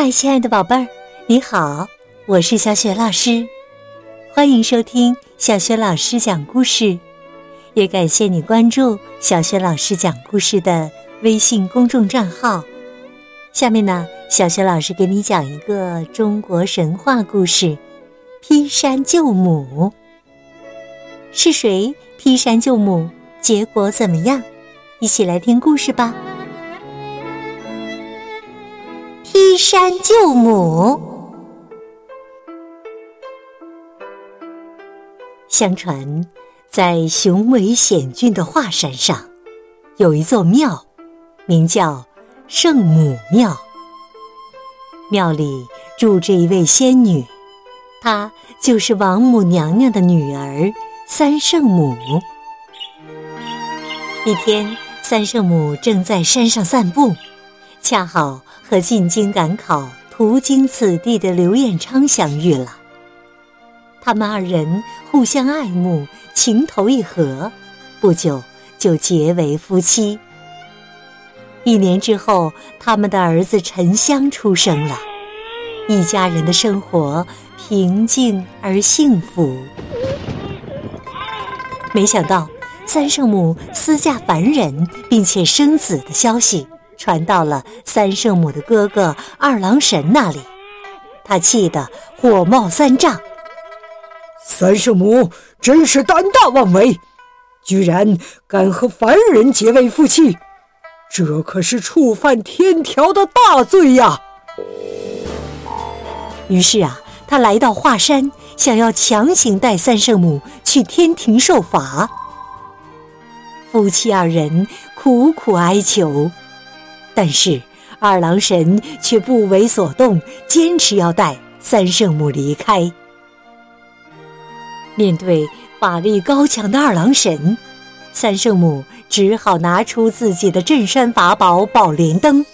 嗨，亲爱的宝贝儿，你好，我是小雪老师，欢迎收听小雪老师讲故事，也感谢你关注小雪老师讲故事的微信公众账号。下面呢，小雪老师给你讲一个中国神话故事：劈山救母。是谁劈山救母？结果怎么样？一起来听故事吧。山救母。相传，在雄伟险峻的华山上，有一座庙，名叫圣母庙。庙里住着一位仙女，她就是王母娘娘的女儿三圣母。一天，三圣母正在山上散步，恰好和进京赶考、途经此地的刘彦昌相遇了。他们二人互相爱慕，情投意合，不久就结为夫妻。一年之后，他们的儿子沉香出生了，一家人的生活平静而幸福。没想到。三圣母私嫁凡人，并且生子的消息传到了三圣母的哥哥二郎神那里，他气得火冒三丈。三圣母真是胆大妄为，居然敢和凡人结为夫妻，这可是触犯天条的大罪呀！于是啊，他来到华山，想要强行带三圣母去天庭受罚。夫妻二人苦苦哀求，但是二郎神却不为所动，坚持要带三圣母离开。面对法力高强的二郎神，三圣母只好拿出自己的镇山法宝宝莲灯。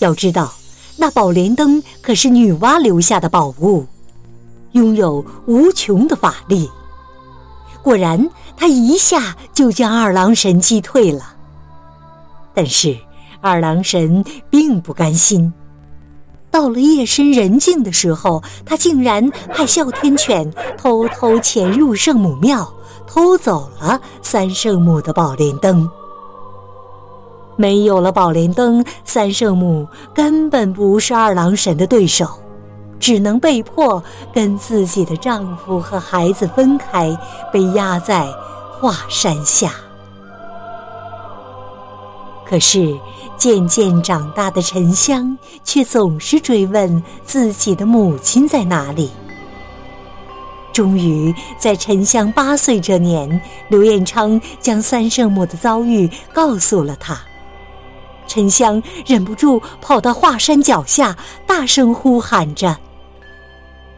要知道，那宝莲灯可是女娲留下的宝物，拥有无穷的法力。果然，他一下就将二郎神击退了。但是，二郎神并不甘心。到了夜深人静的时候，他竟然派哮天犬偷偷潜入圣母庙，偷走了三圣母的宝莲灯。没有了宝莲灯，三圣母根本不是二郎神的对手。只能被迫跟自己的丈夫和孩子分开，被压在华山下。可是渐渐长大的沉香却总是追问自己的母亲在哪里。终于在沉香八岁这年，刘彦昌将三圣母的遭遇告诉了他。沉香忍不住跑到华山脚下，大声呼喊着。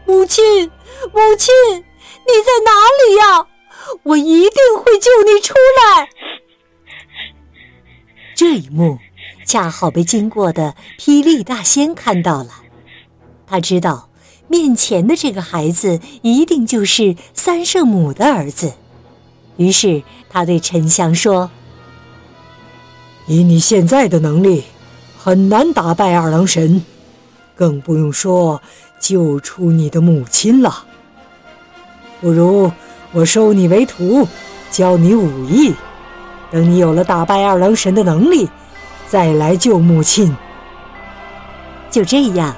母亲，母亲，你在哪里呀？我一定会救你出来。这一幕恰好被经过的霹雳大仙看到了，他知道面前的这个孩子一定就是三圣母的儿子，于是他对沉香说：“以你现在的能力，很难打败二郎神，更不用说。”救出你的母亲了，不如我收你为徒，教你武艺，等你有了打败二郎神的能力，再来救母亲。就这样，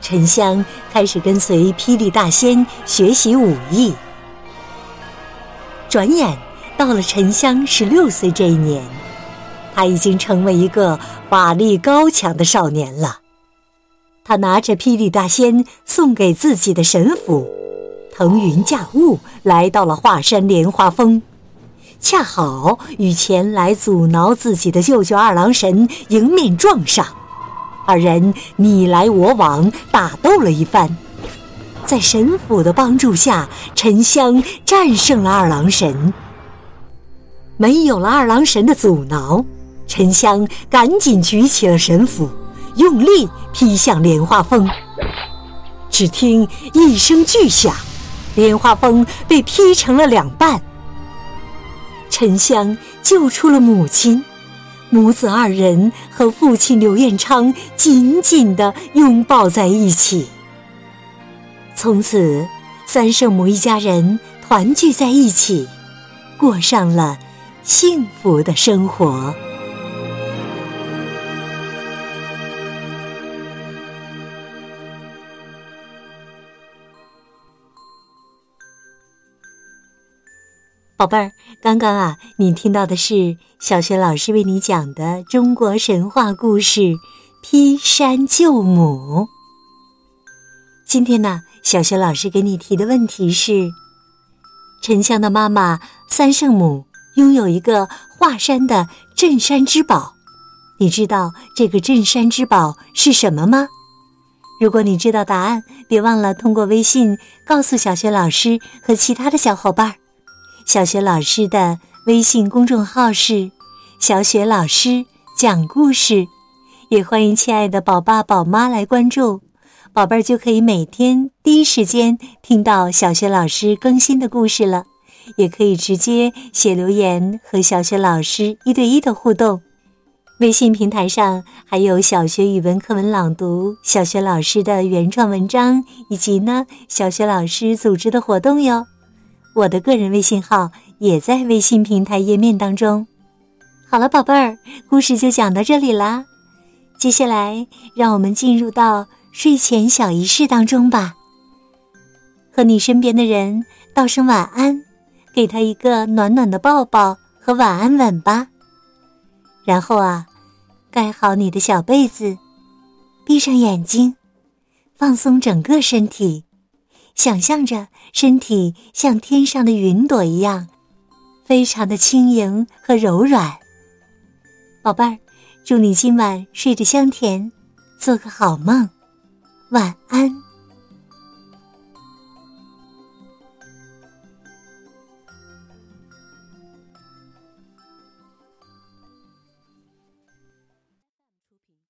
沉香开始跟随霹雳大仙学习武艺。转眼到了沉香十六岁这一年，他已经成为一个法力高强的少年了。他拿着霹雳大仙送给自己的神斧，腾云驾雾来到了华山莲花峰，恰好与前来阻挠自己的舅舅二郎神迎面撞上，二人你来我往打斗了一番，在神斧的帮助下，沉香战胜了二郎神。没有了二郎神的阻挠，沉香赶紧举起了神斧。用力劈向莲花峰，只听一声巨响，莲花峰被劈成了两半。沉香救出了母亲，母子二人和父亲刘彦昌紧紧地拥抱在一起。从此，三圣母一家人团聚在一起，过上了幸福的生活。宝贝儿，刚刚啊，你听到的是小学老师为你讲的中国神话故事《劈山救母》。今天呢，小学老师给你提的问题是：沉香的妈妈三圣母拥有一个华山的镇山之宝，你知道这个镇山之宝是什么吗？如果你知道答案，别忘了通过微信告诉小学老师和其他的小伙伴儿。小学老师的微信公众号是“小雪老师讲故事”，也欢迎亲爱的宝爸宝妈来关注，宝贝儿就可以每天第一时间听到小学老师更新的故事了。也可以直接写留言和小学老师一对一的互动。微信平台上还有小学语文课文朗读、小学老师的原创文章，以及呢小学老师组织的活动哟。我的个人微信号也在微信平台页面当中。好了，宝贝儿，故事就讲到这里啦。接下来，让我们进入到睡前小仪式当中吧。和你身边的人道声晚安，给他一个暖暖的抱抱和晚安吻吧。然后啊，盖好你的小被子，闭上眼睛，放松整个身体。想象着身体像天上的云朵一样，非常的轻盈和柔软。宝贝儿，祝你今晚睡得香甜，做个好梦，晚安。